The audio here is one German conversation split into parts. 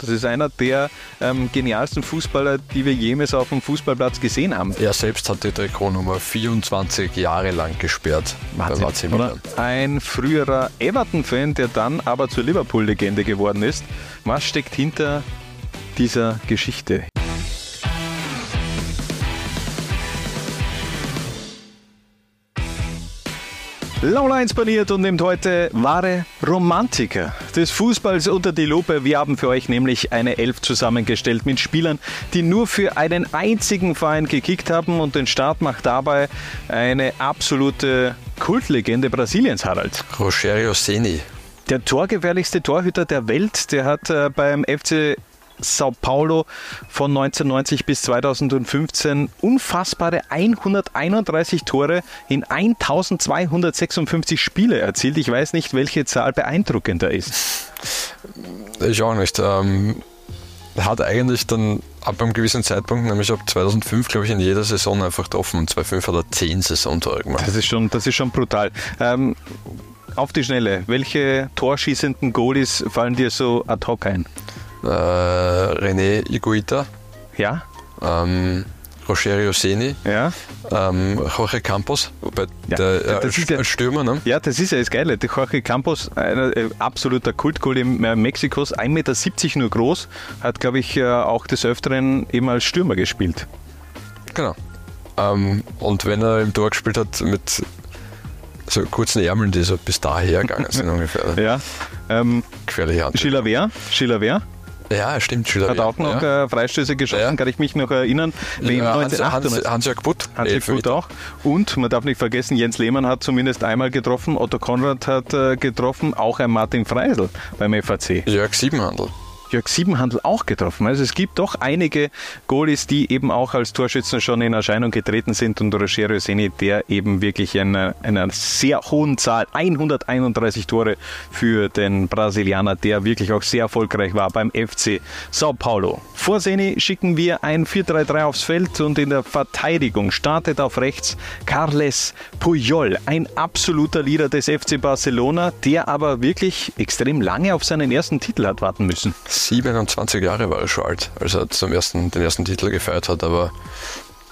Das ist einer der ähm, genialsten Fußballer, die wir jemals auf dem Fußballplatz gesehen haben. Er selbst hat die Trikotnummer 24 Jahre lang gesperrt. Wahnsinn, oder? Ein früherer Everton-Fan, der dann aber zur Liverpool-Legende geworden ist. Was steckt hinter dieser Geschichte? Laula inspiriert und nimmt heute wahre Romantiker des Fußballs unter die Lupe. Wir haben für euch nämlich eine Elf zusammengestellt mit Spielern, die nur für einen einzigen Verein gekickt haben und den Start macht dabei eine absolute Kultlegende Brasiliens, Harald. Rogério Ceni. Der torgefährlichste Torhüter der Welt, der hat äh, beim FC Sao Paulo von 1990 bis 2015 unfassbare 131 Tore in 1256 Spiele erzielt. Ich weiß nicht, welche Zahl beeindruckender ist. Ich auch nicht. Ähm, hat eigentlich dann ab einem gewissen Zeitpunkt, nämlich ab 2005, glaube ich, in jeder Saison einfach getroffen. Und 2005 hat er 10 Saisontore gemacht. Das ist schon, das ist schon brutal. Ähm, auf die Schnelle, welche torschießenden Goalies fallen dir so ad hoc ein? Äh, René Iguita. Ja. Ähm, Rogerio Seni, ja. ähm, Jorge Campos, wobei ja, der, äh, der Stürmer, ne? Ja, das ist ja das Geile. Der Jorge Campos, ein äh, absoluter Kultkohl in äh, Mexikos, 1,70 Meter nur groß, hat, glaube ich, äh, auch des Öfteren eben als Stürmer gespielt. Genau. Ähm, und wenn er im Tor gespielt hat mit so kurzen Ärmeln, die so bis daher gegangen sind ungefähr. Ja. Ähm, Gefährliche Hand. Schiller Schiller ja, stimmt. Schiller Hat auch noch ja. Äh, Freistöße geschossen, ja. kann ich mich noch erinnern. Ja, Hans, Hans, Hans-Jörg Butt. Hans-Jörg Butt auch. Und man darf nicht vergessen, Jens Lehmann hat zumindest einmal getroffen, Otto Konrad hat äh, getroffen, auch ein Martin Freisel beim FAC. Jörg Siebenhandel. Jörg Siebenhandel auch getroffen. Also es gibt doch einige Goalies, die eben auch als Torschützen schon in Erscheinung getreten sind und Rogerio Seni, der eben wirklich in einer sehr hohen Zahl, 131 Tore für den Brasilianer, der wirklich auch sehr erfolgreich war beim FC Sao Paulo. Vor Seni schicken wir ein 4-3-3 aufs Feld und in der Verteidigung startet auf rechts Carles Puyol, ein absoluter Leader des FC Barcelona, der aber wirklich extrem lange auf seinen ersten Titel hat warten müssen. 27 Jahre war er schon alt, als er zum ersten, den ersten Titel gefeiert hat, aber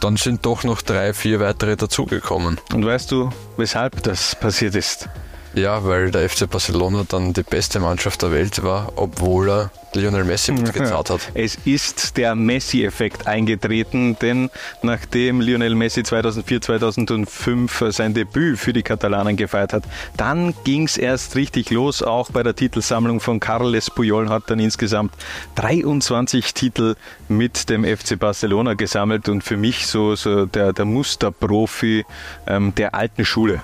dann sind doch noch drei, vier weitere dazugekommen. Und weißt du, weshalb das passiert ist? Ja, weil der FC Barcelona dann die beste Mannschaft der Welt war, obwohl er Lionel Messi mitgezahlt hat. Es ist der Messi-Effekt eingetreten, denn nachdem Lionel Messi 2004, 2005 sein Debüt für die Katalanen gefeiert hat, dann ging es erst richtig los. Auch bei der Titelsammlung von Carles Puyol hat dann insgesamt 23 Titel mit dem FC Barcelona gesammelt und für mich so, so der, der Musterprofi ähm, der alten Schule.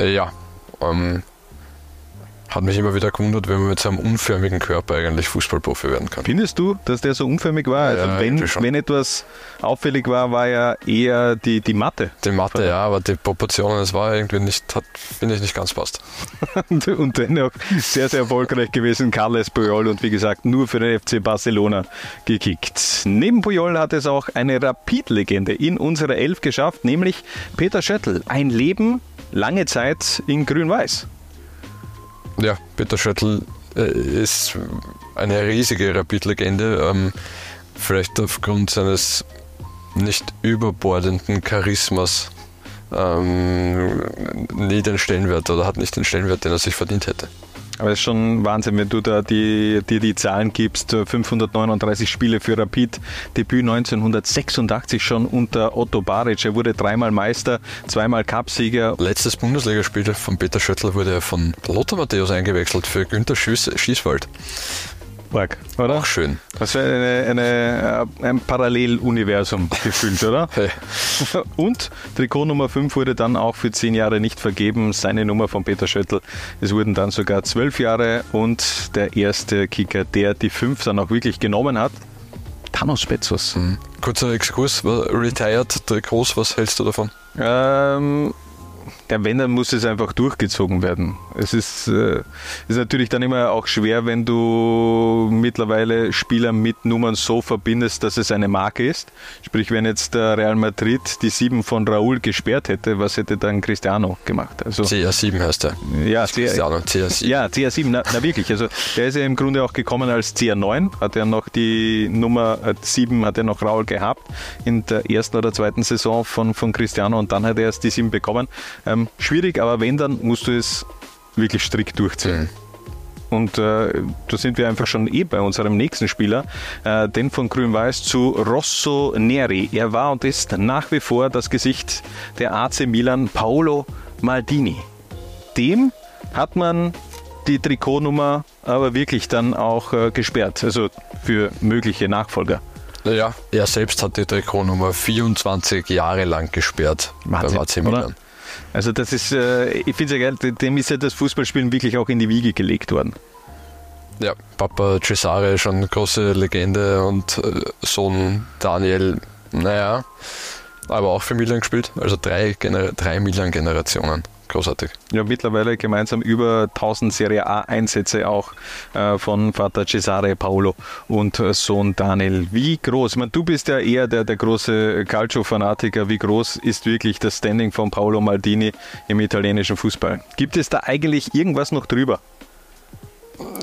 Ja, ähm, hat mich immer wieder gewundert, wenn man mit so einem unförmigen Körper eigentlich Fußballprofi werden kann. Findest du, dass der so unförmig war? Also ja, wenn, wenn etwas auffällig war, war ja eher die, die Matte. Die Matte, ja, aber die Proportionen, es war irgendwie nicht, hat, finde ich, nicht ganz passt. und dennoch sehr, sehr erfolgreich gewesen, Carles Puyol und wie gesagt, nur für den FC Barcelona gekickt. Neben Puyol hat es auch eine Rapid-Legende in unsere Elf geschafft, nämlich Peter Schöttl. Ein Leben lange Zeit in Grün-Weiß. Ja, Peter Schöttl äh, ist eine riesige Rapid-Legende. Ähm, vielleicht aufgrund seines nicht überbordenden Charismas ähm, nie den Stellenwert oder hat nicht den Stellenwert, den er sich verdient hätte. Aber es ist schon Wahnsinn, wenn du da dir die, Zahlen gibst. 539 Spiele für Rapid, Debüt 1986 schon unter Otto Baric. Er wurde dreimal Meister, zweimal Cupsieger. Letztes Bundesligaspiel von Peter Schöttl wurde er von Lothar Matthäus eingewechselt für Günter Schießwald. Org, oder? Auch schön. Das wäre eine, eine, äh, ein Paralleluniversum gefühlt, oder? Hey. Und Trikot Nummer 5 wurde dann auch für zehn Jahre nicht vergeben. Seine Nummer von Peter Schöttl. Es wurden dann sogar zwölf Jahre und der erste Kicker, der die 5 dann auch wirklich genommen hat, Thanos Bezos. Mhm. Kurzer Exkurs, Retired Trikots, was hältst du davon? Ähm, Ja, wenn, dann muss es einfach durchgezogen werden. Es ist, äh, ist natürlich dann immer auch schwer, wenn du mittlerweile Spieler mit Nummern so verbindest, dass es eine Marke ist. Sprich, wenn jetzt der Real Madrid die sieben von Raúl gesperrt hätte, was hätte dann Cristiano gemacht? Also, CR7 heißt er. Ja, Cristiano, CR7. Ja, CR7, na, na, wirklich. Also der ist ja im Grunde auch gekommen als CR9, hat er noch die Nummer 7 äh, hat er noch Raúl gehabt in der ersten oder zweiten Saison von, von Cristiano und dann hat er erst die 7 bekommen. Ähm, ähm, schwierig, aber wenn, dann musst du es wirklich strikt durchziehen. Mhm. Und äh, da sind wir einfach schon eh bei unserem nächsten Spieler, äh, den von Grün-Weiß zu Rosso Neri. Er war und ist nach wie vor das Gesicht der AC Milan, Paolo Maldini. Dem hat man die Trikotnummer aber wirklich dann auch äh, gesperrt, also für mögliche Nachfolger. Ja, er selbst hat die Trikotnummer 24 Jahre lang gesperrt Wahnsinn, beim AC Milan. Oder? Also das ist, äh, ich finde es ja geil, dem ist ja das Fußballspielen wirklich auch in die Wiege gelegt worden. Ja, Papa Cesare schon große Legende und äh, Sohn Daniel, naja, aber auch für Milan gespielt, also drei, Gener drei Milan-Generationen. Großartig. Ja, mittlerweile gemeinsam über 1000 Serie A-Einsätze auch äh, von Vater Cesare Paolo und äh, Sohn Daniel. Wie groß, ich meine, du bist ja eher der, der große Calcio-Fanatiker, wie groß ist wirklich das Standing von Paolo Maldini im italienischen Fußball? Gibt es da eigentlich irgendwas noch drüber?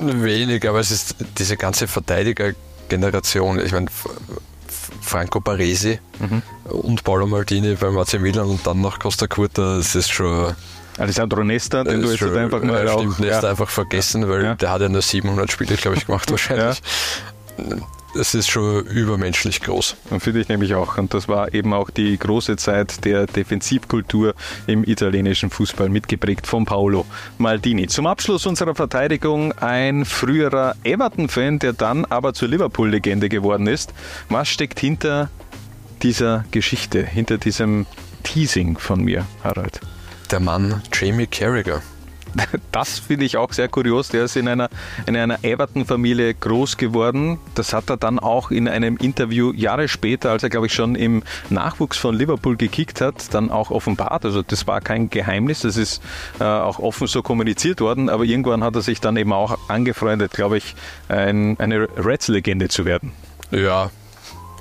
Wenig, aber es ist diese ganze Verteidigergeneration. Ich meine, Franco Baresi mhm. und Paolo Maldini beim AC Milan und dann noch Costa Curta, das ist schon Alessandro Nesta, den du jetzt schon, einfach mal ja, stimmt, auch, Nesta ja. einfach vergessen, weil ja. der hat ja nur 700 Spiele, glaube ich, gemacht wahrscheinlich. Das ist schon übermenschlich groß. Finde ich nämlich auch. Und das war eben auch die große Zeit der Defensivkultur im italienischen Fußball, mitgeprägt von Paolo Maldini. Zum Abschluss unserer Verteidigung ein früherer Everton-Fan, der dann aber zur Liverpool-Legende geworden ist. Was steckt hinter dieser Geschichte, hinter diesem Teasing von mir, Harald? Der Mann Jamie Carragher. Das finde ich auch sehr kurios. Der ist in einer, in einer Everton-Familie groß geworden. Das hat er dann auch in einem Interview Jahre später, als er, glaube ich, schon im Nachwuchs von Liverpool gekickt hat, dann auch offenbart. Also das war kein Geheimnis, das ist äh, auch offen so kommuniziert worden. Aber irgendwann hat er sich dann eben auch angefreundet, glaube ich, ein, eine Reds-Legende zu werden. Ja,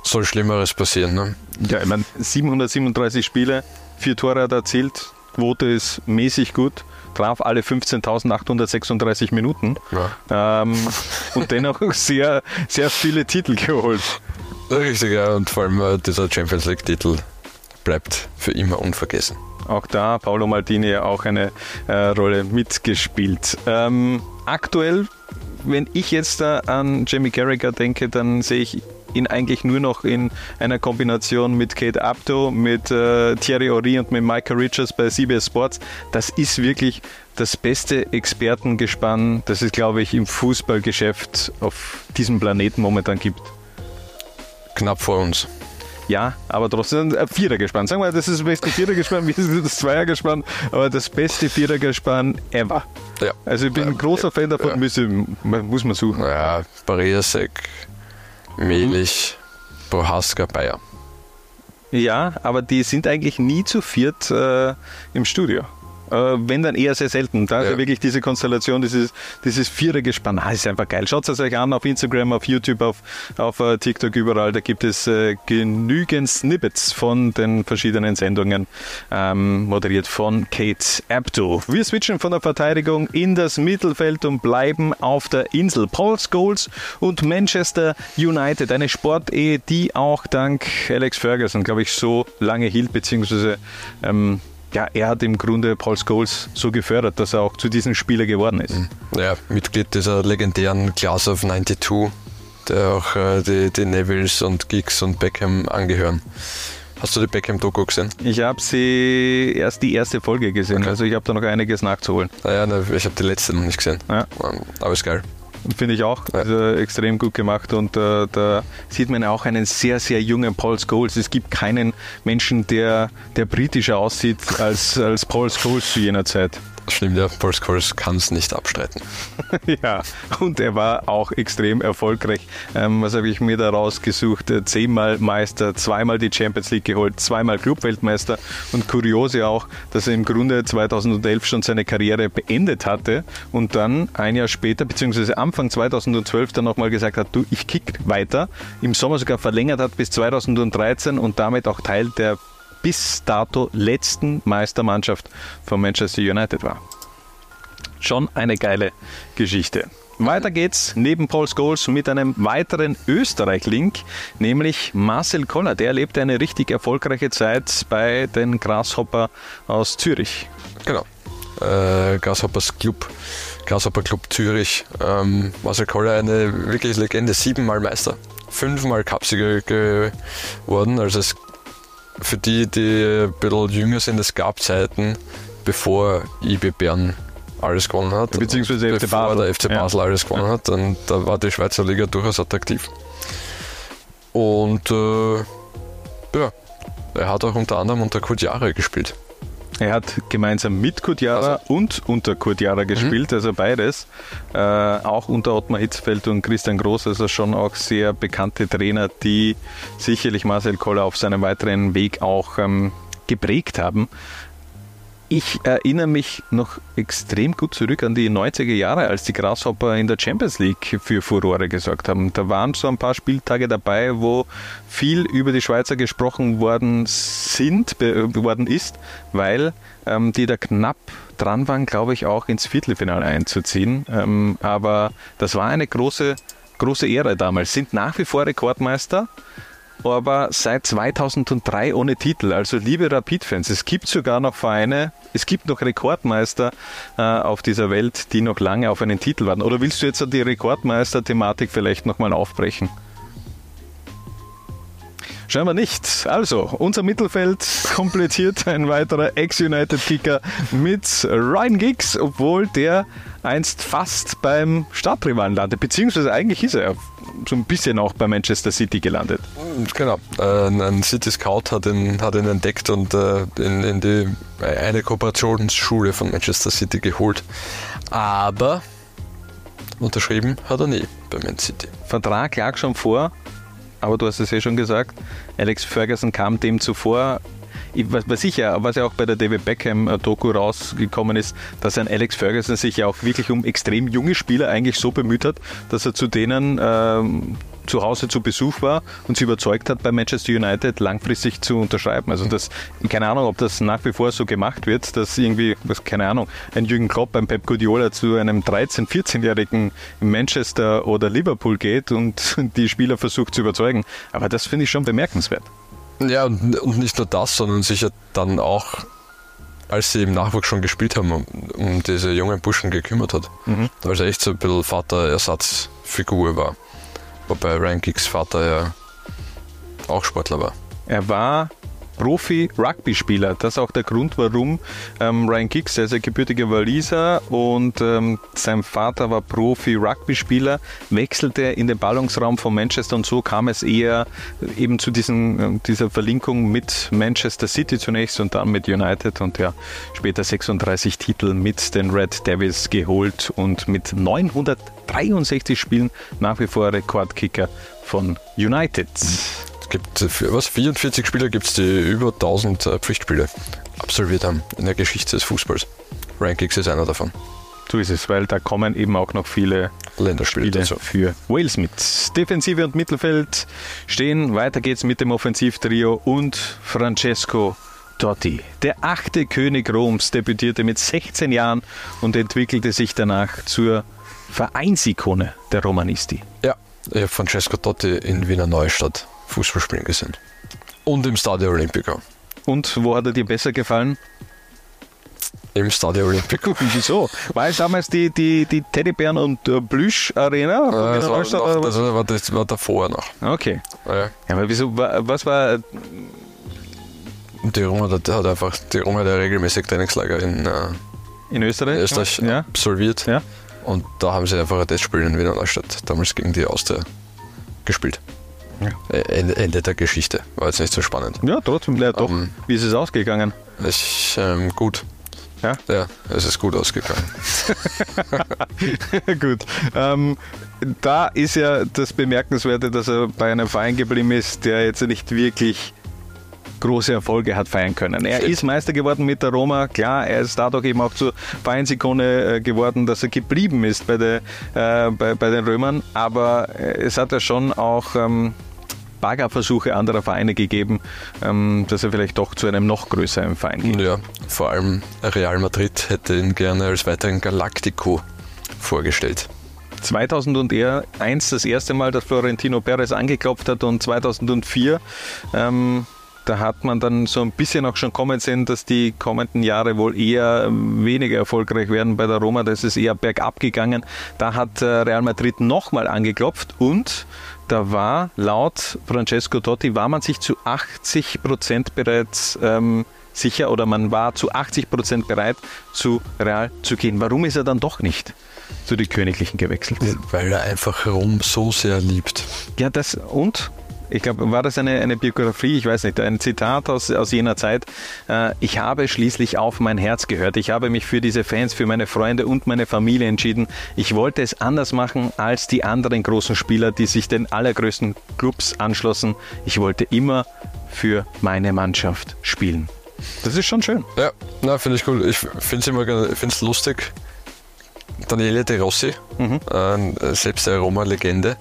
soll Schlimmeres passieren. Ne? Ja, ich meine, 737 Spiele, vier Tore hat er erzielt, Quote ist mäßig gut, traf alle 15.836 Minuten ja. ähm, und dennoch sehr, sehr viele Titel geholt. Richtig, ja, und vor allem äh, dieser Champions League-Titel bleibt für immer unvergessen. Auch da Paolo Maldini auch eine äh, Rolle mitgespielt. Ähm, aktuell, wenn ich jetzt da an Jamie Carragher denke, dann sehe ich ihn eigentlich nur noch in einer Kombination mit Kate Abdo, mit äh, Thierry Ori und mit Michael Richards bei CBS Sports. Das ist wirklich das beste Expertengespann, das es, glaube ich, im Fußballgeschäft auf diesem Planeten momentan gibt. Knapp vor uns. Ja, aber trotzdem ein Vierergespann. Sagen wir, das ist das beste Vierergespann, wie ist das Zweiergespann, aber das beste Vierergespann ever. Ja. Also ich bin ein großer Fan davon, ja. muss man suchen. Ja, Barriasek, Melich, Bohaska, Bayer. Ja, aber die sind eigentlich nie zu viert äh, im Studio. Äh, wenn dann eher sehr selten. Da ja. ist wirklich diese Konstellation, dieses, dieses Vierergespann, ah, ist einfach geil. Schaut es euch an auf Instagram, auf YouTube, auf, auf uh, TikTok, überall. Da gibt es äh, genügend Snippets von den verschiedenen Sendungen, ähm, moderiert von Kate Abdo. Wir switchen von der Verteidigung in das Mittelfeld und bleiben auf der Insel. Paul Scholes und Manchester United, eine Sportehe, die auch dank Alex Ferguson, glaube ich, so lange hielt, beziehungsweise ähm, ja, er hat im Grunde Paul Scholes so gefördert, dass er auch zu diesem Spieler geworden ist. Mhm. Ja, Mitglied dieser legendären Class of 92, der auch äh, die, die Nevilles und Giggs und Beckham angehören. Hast du die Beckham-Doku gesehen? Ich habe sie erst die erste Folge gesehen, okay. also ich habe da noch einiges nachzuholen. Naja, ne, ich habe die letzte noch nicht gesehen. Ja. Aber ist geil. Finde ich auch. Ja. Also extrem gut gemacht und äh, da sieht man auch einen sehr, sehr jungen Paul Scholes. Es gibt keinen Menschen, der, der britischer aussieht als, als Paul Scholes zu jener Zeit. Stimmt, ja, Paul Scholes kann es nicht abstreiten. ja, und er war auch extrem erfolgreich. Ähm, was habe ich mir da rausgesucht? Zehnmal Meister, zweimal die Champions League geholt, zweimal Clubweltmeister und kuriose auch, dass er im Grunde 2011 schon seine Karriere beendet hatte und dann ein Jahr später, beziehungsweise Anfang 2012 dann nochmal gesagt hat, du, ich kick weiter. Im Sommer sogar verlängert hat bis 2013 und damit auch Teil der bis dato letzten Meistermannschaft von Manchester United war. Schon eine geile Geschichte. Weiter geht's neben Paul Scholes mit einem weiteren Österreich-Link, nämlich Marcel Koller. Der erlebte eine richtig erfolgreiche Zeit bei den Grasshopper aus Zürich. Genau. Äh, Grasshoppers Club, Grasshopper Club Zürich. Ähm, Marcel Koller, eine wirklich Legende, siebenmal Meister, fünfmal Cupsieger geworden. Also es für die, die ein bisschen jünger sind, es gab Zeiten, bevor IB Bern alles gewonnen hat. Beziehungsweise FC bevor Basel. der FC Basel ja. alles gewonnen ja. hat. Und da war die Schweizer Liga durchaus attraktiv. Und äh, ja, er hat auch unter anderem unter Kurt Jahre gespielt. Er hat gemeinsam mit Kurt Jara also. und unter Kurt Jara mhm. gespielt, mhm. also beides. Äh, auch unter Ottmar Hitzfeld und Christian Groß, also schon auch sehr bekannte Trainer, die sicherlich Marcel Koller auf seinem weiteren Weg auch ähm, geprägt haben. Ich erinnere mich noch extrem gut zurück an die 90er Jahre, als die Grasshopper in der Champions League für Furore gesorgt haben. Da waren so ein paar Spieltage dabei, wo viel über die Schweizer gesprochen worden sind, worden ist, weil ähm, die da knapp dran waren, glaube ich, auch ins Viertelfinale einzuziehen. Ähm, aber das war eine große, große Ehre damals. Sind nach wie vor Rekordmeister aber seit 2003 ohne Titel. Also liebe Rapid-Fans, es gibt sogar noch Vereine, es gibt noch Rekordmeister äh, auf dieser Welt, die noch lange auf einen Titel warten. Oder willst du jetzt die Rekordmeister-Thematik vielleicht nochmal aufbrechen? Scheinbar nicht. Also, unser Mittelfeld komplettiert ein weiterer Ex-United-Kicker mit Ryan Giggs, obwohl der einst fast beim Stadtrivalen landete. Beziehungsweise eigentlich ist er so ein bisschen auch bei Manchester City gelandet. Genau. Äh, ein City Scout hat ihn, hat ihn entdeckt und äh, in, in die, eine Kooperationsschule von Manchester City geholt. Aber unterschrieben hat er nie bei Man City. Vertrag lag schon vor, aber du hast es ja schon gesagt, Alex Ferguson kam dem zuvor. Was, ich ja, was ja auch bei der David Beckham-Doku rausgekommen ist, dass ein Alex Ferguson sich ja auch wirklich um extrem junge Spieler eigentlich so bemüht hat, dass er zu denen ähm, zu Hause zu Besuch war und sie überzeugt hat, bei Manchester United langfristig zu unterschreiben. Also das, keine Ahnung, ob das nach wie vor so gemacht wird, dass irgendwie, was, keine Ahnung, ein Jürgen Klopp, ein Pep Guardiola zu einem 13-, 14-Jährigen in Manchester oder Liverpool geht und die Spieler versucht zu überzeugen. Aber das finde ich schon bemerkenswert. Ja, und, und nicht nur das, sondern sicher dann auch als sie im Nachwuchs schon gespielt haben, um, um diese jungen Burschen gekümmert hat. Mhm. Weil er echt so ein bisschen Vaterersatzfigur war. Wobei Ryan Giggs Vater ja auch Sportler war. Er war Profi-Rugby-Spieler. Das ist auch der Grund, warum ähm, Ryan Giggs, der ist ein gebürtiger Waliser und ähm, sein Vater war Profi-Rugby-Spieler, wechselte in den Ballungsraum von Manchester und so kam es eher eben zu diesen, äh, dieser Verlinkung mit Manchester City zunächst und dann mit United und ja, später 36 Titel mit den Red Devils geholt und mit 963 Spielen nach wie vor Rekordkicker von United. Es gibt für was 44 Spieler gibt es, die über 1000 äh, Pflichtspiele absolviert haben in der Geschichte des Fußballs. Rankings ist einer davon. So ist es, weil da kommen eben auch noch viele Länderspiele Spiele für Wales mit. Defensive und Mittelfeld stehen. Weiter geht's mit dem Offensivtrio und Francesco Totti. Der achte König Roms debütierte mit 16 Jahren und entwickelte sich danach zur Vereinsikone der Romanisti. Ja, Francesco Totti in Wiener Neustadt Fußball spielen gesehen. Und im Stadio Olimpico. Und wo hat er dir besser gefallen? Im Stadio Olimpico. Wieso? War es damals die, die, die Teddybären und äh, Plüsch Arena? Äh, das, war noch, das, war, das war davor noch. Okay. Ja, ja aber wieso, was war. Die Roma hat, hat einfach, die Roma hat ja regelmäßig Trainingslager in, äh, in Österreich, Österreich ja. absolviert. Ja. Und da haben sie einfach ein Testspiel in Wiener Neustadt, damals gegen die Austria, gespielt. Ja. Ende, Ende, der Geschichte. War jetzt nicht so spannend. Ja, trotzdem, ja, doch. Um, ähm, Wie ist es ausgegangen? Ich, ähm, gut. Ja, ja es ist gut ausgegangen. gut. Ähm, da ist ja das Bemerkenswerte, dass er bei einem Verein geblieben ist, der jetzt nicht wirklich große Erfolge hat feiern können. Er ist Meister geworden mit der Roma, klar, er ist dadurch eben auch zur Vereinsikone äh, geworden, dass er geblieben ist bei, der, äh, bei, bei, den Römern, aber äh, es hat ja schon auch ähm, Baggerversuche anderer Vereine gegeben, ähm, dass er vielleicht doch zu einem noch größeren Verein geht. Ja, vor allem Real Madrid hätte ihn gerne als weiteren Galactico vorgestellt. 2001 das erste Mal, dass Florentino Perez angeklopft hat und 2004 ähm, da hat man dann so ein bisschen auch schon kommen sehen, dass die kommenden Jahre wohl eher weniger erfolgreich werden bei der Roma. Da ist eher bergab gegangen. Da hat äh, Real Madrid nochmal angeklopft und da war laut Francesco Totti, war man sich zu 80 Prozent bereits ähm, sicher oder man war zu 80 Prozent bereit, zu Real zu gehen. Warum ist er dann doch nicht zu den Königlichen gewechselt? Weil er einfach Rom so sehr liebt. Ja, das und ich glaube, war das eine, eine Biografie, ich weiß nicht, ein Zitat aus, aus jener Zeit. Äh, ich habe schließlich auf mein Herz gehört. Ich habe mich für diese Fans, für meine Freunde und meine Familie entschieden. Ich wollte es anders machen als die anderen großen Spieler, die sich den allergrößten Clubs anschlossen. Ich wollte immer für meine Mannschaft spielen. Das ist schon schön. Ja, finde ich cool. Ich finde es immer find's lustig. Daniele De Rossi, mhm. äh, selbst eine Roma-Legende,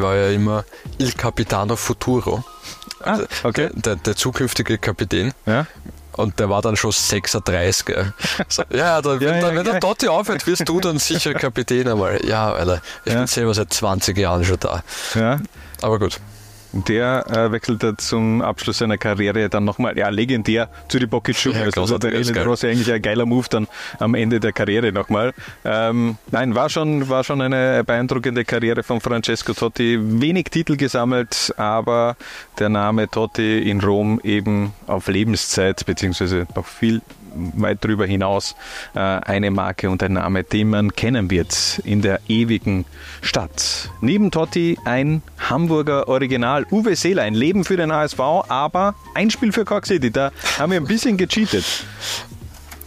war ja immer Il Capitano Futuro. Ah, okay. Der, der zukünftige Kapitän. Ja. Und der war dann schon 36. So, ja, da, ja, dann, ja, wenn der Totti aufhört, wirst du dann sicher Kapitän einmal. Ja, Alter, ich bin selber seit 20 Jahren schon da. Aber gut. Der äh, wechselte zum Abschluss seiner Karriere dann nochmal, ja, legendär zu die Pocket Shoot. Ja, also der Elite Ross eigentlich ein geiler Move dann am Ende der Karriere nochmal. Ähm, nein, war schon, war schon eine beeindruckende Karriere von Francesco Totti. Wenig Titel gesammelt, aber der Name Totti in Rom eben auf Lebenszeit, beziehungsweise noch viel weit darüber hinaus äh, eine Marke und ein Name, den man kennen wird in der ewigen Stadt. Neben Totti ein Hamburger Original, Uwe Seeler, ein Leben für den ASV, aber ein Spiel für Cork City. Da haben wir ein bisschen gecheatet.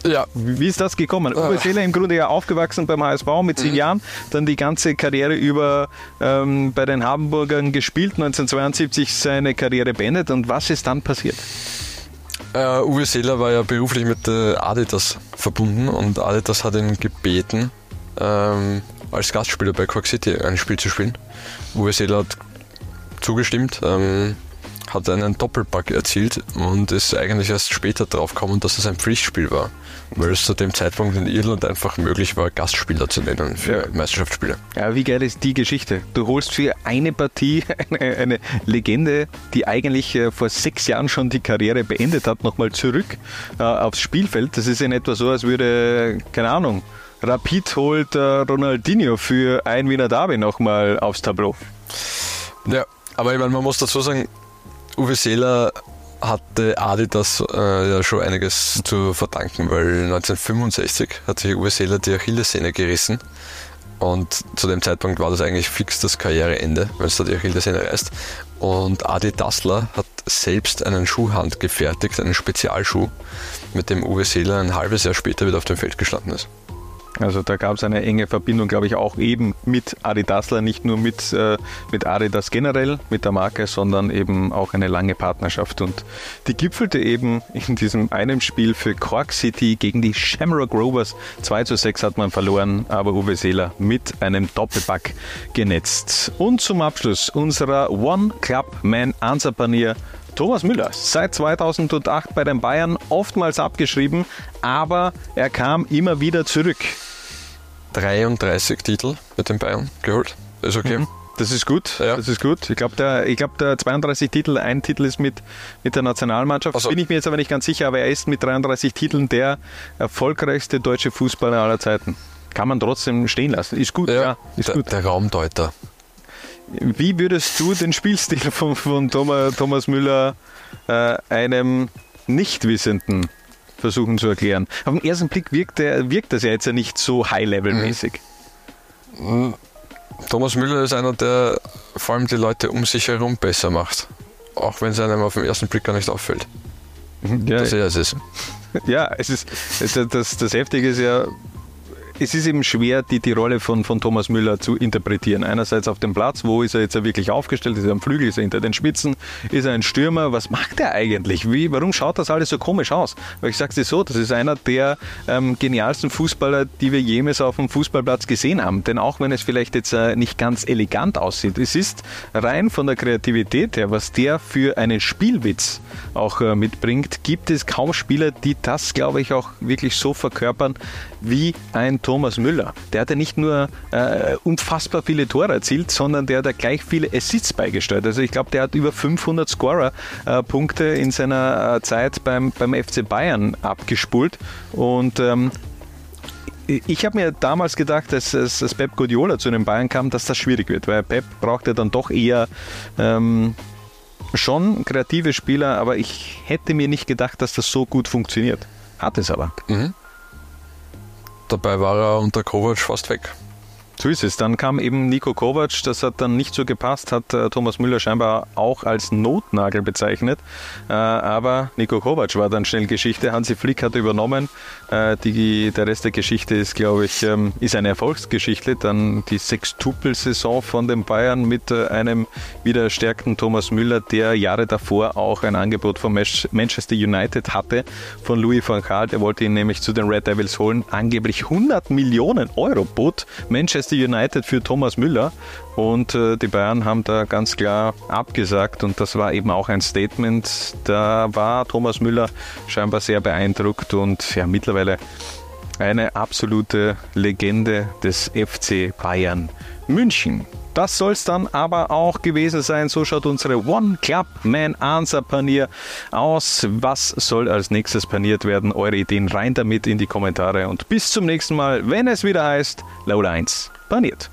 Ja. Wie ist das gekommen? Uwe ah. Seeler im Grunde ja aufgewachsen beim HSV mit zehn mhm. Jahren, dann die ganze Karriere über ähm, bei den Hamburgern gespielt, 1972 seine Karriere beendet. Und was ist dann passiert? Uh, Uwe Seeler war ja beruflich mit äh, Adidas verbunden und Adidas hat ihn gebeten, ähm, als Gastspieler bei Cork City ein Spiel zu spielen. Uwe Seeler hat zugestimmt, ähm, hat einen Doppelpack erzielt und ist eigentlich erst später drauf gekommen, dass es ein Pflichtspiel war, weil es zu dem Zeitpunkt in Irland einfach möglich war, Gastspieler zu nennen für ja. Meisterschaftsspiele. Ja, wie geil ist die Geschichte? Du holst für eine Partie eine, eine Legende, die eigentlich äh, vor sechs Jahren schon die Karriere beendet hat, nochmal zurück äh, aufs Spielfeld. Das ist in etwa so, als würde, keine Ahnung, Rapid holt äh, Ronaldinho für ein Wiener Derby nochmal aufs Tableau. Ja, aber ich meine, man muss dazu sagen, Uwe Seeler hatte Adidas äh, ja schon einiges zu verdanken, weil 1965 hat sich Uwe Seeler die Achillessehne gerissen und zu dem Zeitpunkt war das eigentlich fix das Karriereende, wenn es da die Achillessehne reißt. Und Adi Dassler hat selbst einen Schuhhand gefertigt, einen Spezialschuh, mit dem Uwe Seeler ein halbes Jahr später wieder auf dem Feld gestanden ist. Also da gab es eine enge Verbindung, glaube ich, auch eben mit Adidasler, nicht nur mit, äh, mit Adidas generell, mit der Marke, sondern eben auch eine lange Partnerschaft. Und die gipfelte eben in diesem einen Spiel für Cork City gegen die Shamrock Rovers. 2 zu 6 hat man verloren, aber Uwe Seeler mit einem Doppelback genetzt. Und zum Abschluss unserer One Club Man Answer Panier Thomas Müller, seit 2008 bei den Bayern, oftmals abgeschrieben, aber er kam immer wieder zurück. 33 Titel mit den Bayern geholt. Ist okay. Mhm. Das ist gut. Ja. Das ist gut. Ich glaube, der, glaub, der 32 Titel, ein Titel ist mit, mit der Nationalmannschaft. Also, Bin ich mir jetzt aber nicht ganz sicher, aber er ist mit 33 Titeln der erfolgreichste deutsche Fußballer aller Zeiten. Kann man trotzdem stehen lassen. Ist gut, ja. ja ist der, gut. der Raumdeuter. Wie würdest du den Spielstil von, von Thomas, Thomas Müller äh, einem Nichtwissenden versuchen zu erklären? Auf den ersten Blick wirkt, der, wirkt das ja jetzt ja nicht so high-level-mäßig. Mhm. Thomas Müller ist einer, der vor allem die Leute um sich herum besser macht. Auch wenn es einem auf den ersten Blick gar nicht auffällt. Mhm. Ja, dass er es ist. ja, es ist, das, das Heftige ist ja, es ist eben schwer, die, die Rolle von, von Thomas Müller zu interpretieren. Einerseits auf dem Platz, wo ist er jetzt wirklich aufgestellt? Ist er am Flügel, ist er hinter den Spitzen? Ist er ein Stürmer? Was macht er eigentlich? Wie, warum schaut das alles so komisch aus? Weil ich sage es dir so, das ist einer der ähm, genialsten Fußballer, die wir jemals auf dem Fußballplatz gesehen haben. Denn auch wenn es vielleicht jetzt äh, nicht ganz elegant aussieht, es ist rein von der Kreativität her, was der für einen Spielwitz auch äh, mitbringt, gibt es kaum Spieler, die das, glaube ich, auch wirklich so verkörpern wie ein Thomas Müller. Der hat ja nicht nur äh, unfassbar viele Tore erzielt, sondern der hat ja gleich viele Assists beigesteuert. Also ich glaube, der hat über 500 Scorer-Punkte äh, in seiner äh, Zeit beim, beim FC Bayern abgespult und ähm, ich habe mir damals gedacht, dass, dass Pep Guardiola zu den Bayern kam, dass das schwierig wird, weil Pep braucht ja dann doch eher ähm, schon kreative Spieler, aber ich hätte mir nicht gedacht, dass das so gut funktioniert. Hat es aber. Mhm. Dabei war er unter Kovac fast weg. So ist es. Dann kam eben Nico Kovac, das hat dann nicht so gepasst, hat äh, Thomas Müller scheinbar auch als Notnagel bezeichnet. Äh, aber Nico Kovac war dann schnell Geschichte. Hansi Flick hat übernommen. Äh, die, der Rest der Geschichte ist, glaube ich, ähm, ist eine Erfolgsgeschichte. Dann die Sextupel-Saison von den Bayern mit äh, einem wieder stärkten Thomas Müller, der Jahre davor auch ein Angebot von Manchester United hatte, von Louis van Gaal. Der wollte ihn nämlich zu den Red Devils holen. Angeblich 100 Millionen Euro bot Manchester Manchester United für Thomas Müller und äh, die Bayern haben da ganz klar abgesagt und das war eben auch ein Statement. Da war Thomas Müller scheinbar sehr beeindruckt und ja, mittlerweile eine absolute Legende des FC Bayern München. Das soll es dann aber auch gewesen sein. So schaut unsere One Club Man Answer Panier aus. Was soll als nächstes paniert werden? Eure Ideen rein damit in die Kommentare und bis zum nächsten Mal, wenn es wieder heißt Low Lines paniert.